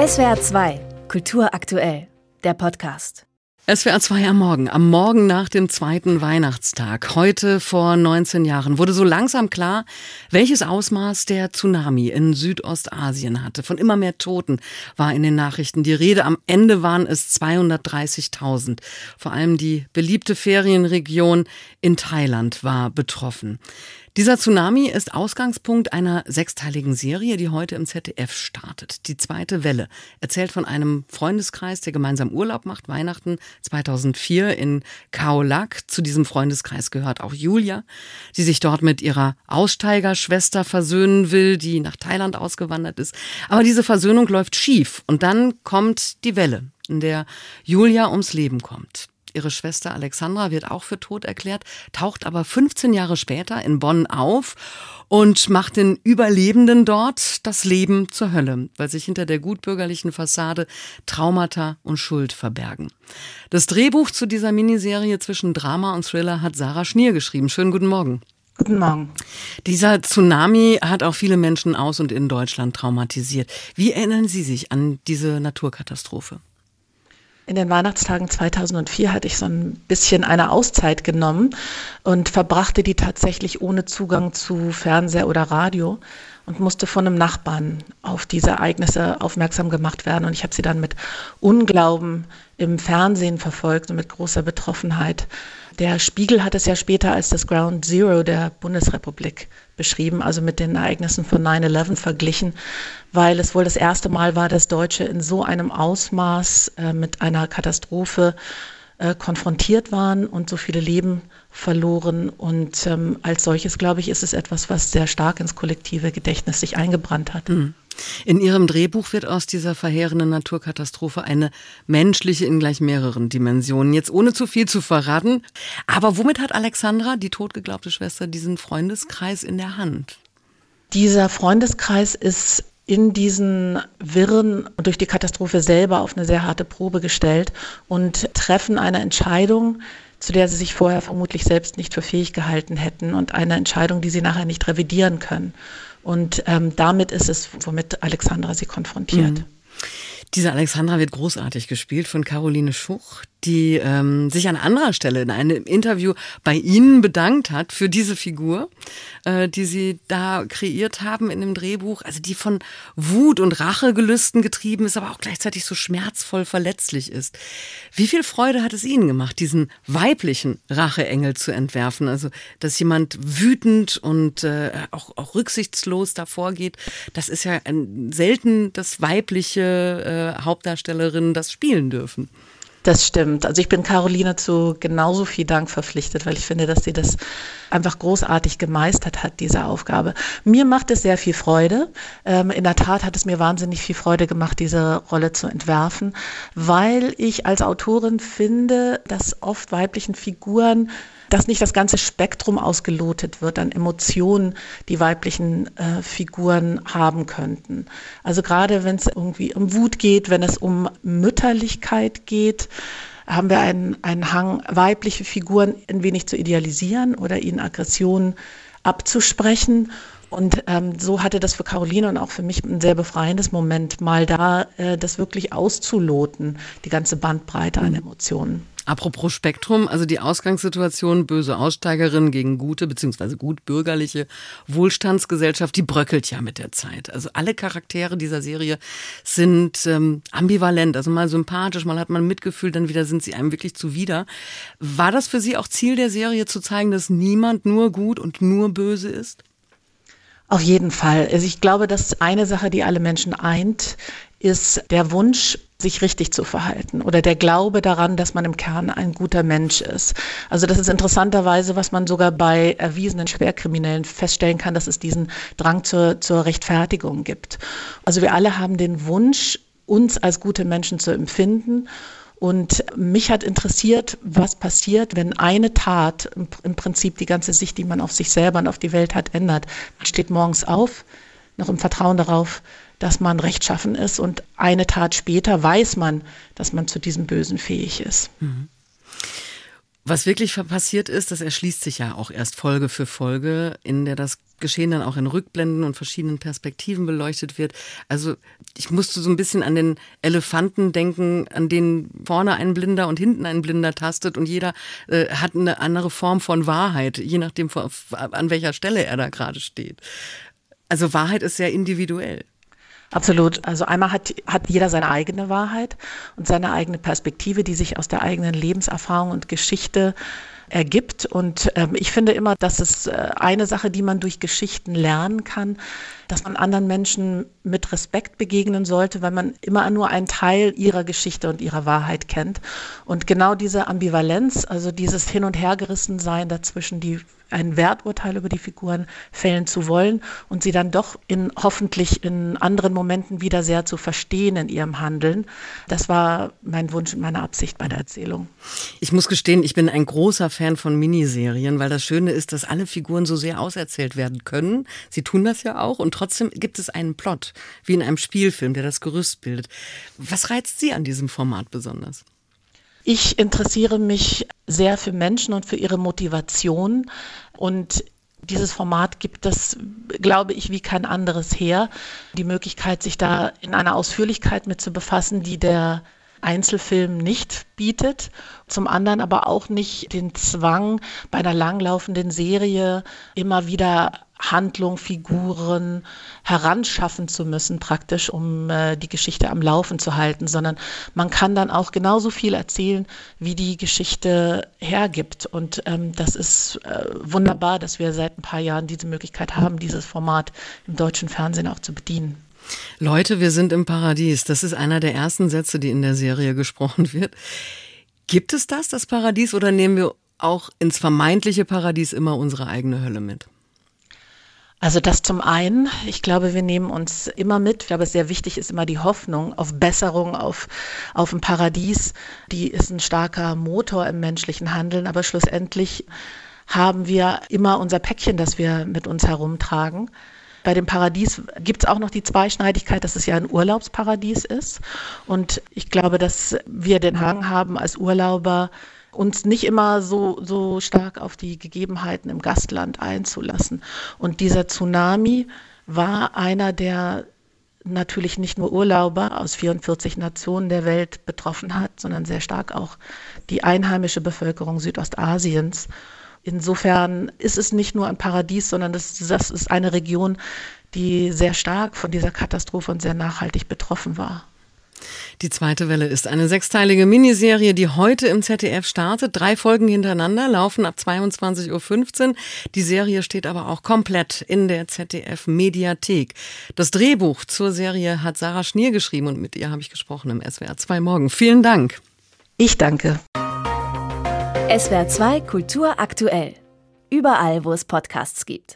SWR 2, Kultur aktuell, der Podcast. SWR 2 am Morgen, am Morgen nach dem zweiten Weihnachtstag, heute vor 19 Jahren, wurde so langsam klar, welches Ausmaß der Tsunami in Südostasien hatte. Von immer mehr Toten war in den Nachrichten die Rede. Am Ende waren es 230.000. Vor allem die beliebte Ferienregion in Thailand war betroffen. Dieser Tsunami ist Ausgangspunkt einer sechsteiligen Serie, die heute im ZDF startet. Die zweite Welle erzählt von einem Freundeskreis, der gemeinsam Urlaub macht, Weihnachten 2004 in Khao Lak. Zu diesem Freundeskreis gehört auch Julia, die sich dort mit ihrer Aussteigerschwester versöhnen will, die nach Thailand ausgewandert ist. Aber diese Versöhnung läuft schief und dann kommt die Welle, in der Julia ums Leben kommt. Ihre Schwester Alexandra wird auch für tot erklärt, taucht aber 15 Jahre später in Bonn auf und macht den Überlebenden dort das Leben zur Hölle, weil sich hinter der gutbürgerlichen Fassade Traumata und Schuld verbergen. Das Drehbuch zu dieser Miniserie zwischen Drama und Thriller hat Sarah Schnier geschrieben. Schönen guten Morgen. Guten Morgen. Dieser Tsunami hat auch viele Menschen aus und in Deutschland traumatisiert. Wie erinnern Sie sich an diese Naturkatastrophe? In den Weihnachtstagen 2004 hatte ich so ein bisschen eine Auszeit genommen und verbrachte die tatsächlich ohne Zugang zu Fernseher oder Radio und musste von einem Nachbarn auf diese Ereignisse aufmerksam gemacht werden. Und ich habe sie dann mit Unglauben im Fernsehen verfolgt und mit großer Betroffenheit. Der Spiegel hat es ja später als das Ground Zero der Bundesrepublik beschrieben, also mit den Ereignissen von 9-11 verglichen, weil es wohl das erste Mal war, dass Deutsche in so einem Ausmaß äh, mit einer Katastrophe äh, konfrontiert waren und so viele Leben verloren. Und ähm, als solches, glaube ich, ist es etwas, was sehr stark ins kollektive Gedächtnis sich eingebrannt hat. Mhm. In Ihrem Drehbuch wird aus dieser verheerenden Naturkatastrophe eine menschliche in gleich mehreren Dimensionen. Jetzt ohne zu viel zu verraten. Aber womit hat Alexandra, die totgeglaubte Schwester, diesen Freundeskreis in der Hand? Dieser Freundeskreis ist in diesen Wirren und durch die Katastrophe selber auf eine sehr harte Probe gestellt und treffen eine Entscheidung, zu der sie sich vorher vermutlich selbst nicht für fähig gehalten hätten und eine Entscheidung, die sie nachher nicht revidieren können. Und ähm, damit ist es, womit Alexandra sie konfrontiert. Mhm. Diese Alexandra wird großartig gespielt von Caroline Schuch, die ähm, sich an anderer Stelle in einem Interview bei Ihnen bedankt hat für diese Figur, äh, die Sie da kreiert haben in dem Drehbuch, also die von Wut und Rachegelüsten getrieben ist, aber auch gleichzeitig so schmerzvoll verletzlich ist. Wie viel Freude hat es Ihnen gemacht, diesen weiblichen Racheengel zu entwerfen? Also, dass jemand wütend und äh, auch, auch rücksichtslos davor geht, das ist ja ein, selten, dass weibliche äh, Hauptdarstellerinnen das spielen dürfen. Das stimmt. Also ich bin Caroline zu genauso viel Dank verpflichtet, weil ich finde, dass sie das einfach großartig gemeistert hat, diese Aufgabe. Mir macht es sehr viel Freude. Ähm, in der Tat hat es mir wahnsinnig viel Freude gemacht, diese Rolle zu entwerfen, weil ich als Autorin finde, dass oft weiblichen Figuren dass nicht das ganze Spektrum ausgelotet wird an Emotionen, die weiblichen äh, Figuren haben könnten. Also gerade wenn es irgendwie um Wut geht, wenn es um Mütterlichkeit geht, haben wir einen, einen Hang, weibliche Figuren ein wenig zu idealisieren oder ihnen Aggressionen abzusprechen. Und ähm, so hatte das für Caroline und auch für mich ein sehr befreiendes Moment, mal da äh, das wirklich auszuloten, die ganze Bandbreite an Emotionen. Apropos Spektrum, also die Ausgangssituation böse Aussteigerin gegen gute bzw. gutbürgerliche Wohlstandsgesellschaft, die bröckelt ja mit der Zeit. Also alle Charaktere dieser Serie sind ähm, ambivalent, also mal sympathisch, mal hat man Mitgefühl, dann wieder sind sie einem wirklich zuwider. War das für Sie auch Ziel der Serie zu zeigen, dass niemand nur gut und nur böse ist? Auf jeden Fall. Also ich glaube, dass eine Sache, die alle Menschen eint, ist der Wunsch, sich richtig zu verhalten oder der Glaube daran, dass man im Kern ein guter Mensch ist. Also das ist interessanterweise, was man sogar bei erwiesenen Schwerkriminellen feststellen kann, dass es diesen Drang zur, zur Rechtfertigung gibt. Also wir alle haben den Wunsch, uns als gute Menschen zu empfinden. Und mich hat interessiert, was passiert, wenn eine Tat im Prinzip die ganze Sicht, die man auf sich selber und auf die Welt hat, ändert. Man steht morgens auf, noch im Vertrauen darauf, dass man rechtschaffen ist und eine Tat später weiß man, dass man zu diesem Bösen fähig ist. Mhm. Was wirklich passiert ist, das erschließt sich ja auch erst Folge für Folge, in der das Geschehen dann auch in Rückblenden und verschiedenen Perspektiven beleuchtet wird. Also ich musste so ein bisschen an den Elefanten denken, an denen vorne ein Blinder und hinten ein Blinder tastet und jeder äh, hat eine andere Form von Wahrheit, je nachdem, an welcher Stelle er da gerade steht. Also Wahrheit ist sehr individuell. Absolut. Also einmal hat, hat jeder seine eigene Wahrheit und seine eigene Perspektive, die sich aus der eigenen Lebenserfahrung und Geschichte ergibt. Und ähm, ich finde immer, dass es äh, eine Sache, die man durch Geschichten lernen kann, dass man anderen Menschen mit Respekt begegnen sollte, weil man immer nur einen Teil ihrer Geschichte und ihrer Wahrheit kennt. Und genau diese Ambivalenz, also dieses Hin- und Hergerissen sein dazwischen, die ein Werturteil über die Figuren fällen zu wollen und sie dann doch in hoffentlich in anderen Momenten wieder sehr zu verstehen in ihrem Handeln. Das war mein Wunsch und meine Absicht bei der Erzählung. Ich muss gestehen, ich bin ein großer Fan von Miniserien, weil das Schöne ist, dass alle Figuren so sehr auserzählt werden können. Sie tun das ja auch und trotzdem gibt es einen Plot, wie in einem Spielfilm, der das Gerüst bildet. Was reizt Sie an diesem Format besonders? Ich interessiere mich sehr für Menschen und für ihre Motivation und dieses Format gibt es, glaube ich, wie kein anderes her. Die Möglichkeit, sich da in einer Ausführlichkeit mit zu befassen, die der Einzelfilm nicht bietet. Zum anderen aber auch nicht den Zwang, bei einer langlaufenden Serie immer wieder Handlung, Figuren heranschaffen zu müssen, praktisch, um äh, die Geschichte am Laufen zu halten, sondern man kann dann auch genauso viel erzählen, wie die Geschichte hergibt. Und ähm, das ist äh, wunderbar, dass wir seit ein paar Jahren diese Möglichkeit haben, dieses Format im deutschen Fernsehen auch zu bedienen. Leute, wir sind im Paradies. Das ist einer der ersten Sätze, die in der Serie gesprochen wird. Gibt es das, das Paradies, oder nehmen wir auch ins vermeintliche Paradies immer unsere eigene Hölle mit? Also das zum einen, ich glaube, wir nehmen uns immer mit, ich glaube, sehr wichtig ist immer die Hoffnung auf Besserung, auf, auf ein Paradies. Die ist ein starker Motor im menschlichen Handeln, aber schlussendlich haben wir immer unser Päckchen, das wir mit uns herumtragen. Bei dem Paradies gibt es auch noch die Zweischneidigkeit, dass es ja ein Urlaubsparadies ist. Und ich glaube, dass wir den Hang haben als Urlauber, uns nicht immer so, so stark auf die Gegebenheiten im Gastland einzulassen. Und dieser Tsunami war einer, der natürlich nicht nur Urlauber aus 44 Nationen der Welt betroffen hat, sondern sehr stark auch die einheimische Bevölkerung Südostasiens. Insofern ist es nicht nur ein Paradies, sondern das, das ist eine Region, die sehr stark von dieser Katastrophe und sehr nachhaltig betroffen war. Die zweite Welle ist eine sechsteilige Miniserie, die heute im ZDF startet. Drei Folgen hintereinander laufen ab 22.15 Uhr. Die Serie steht aber auch komplett in der ZDF Mediathek. Das Drehbuch zur Serie hat Sarah Schnier geschrieben und mit ihr habe ich gesprochen im SWR 2 Morgen. Vielen Dank. Ich danke. SWR 2 Kultur aktuell. Überall, wo es Podcasts gibt.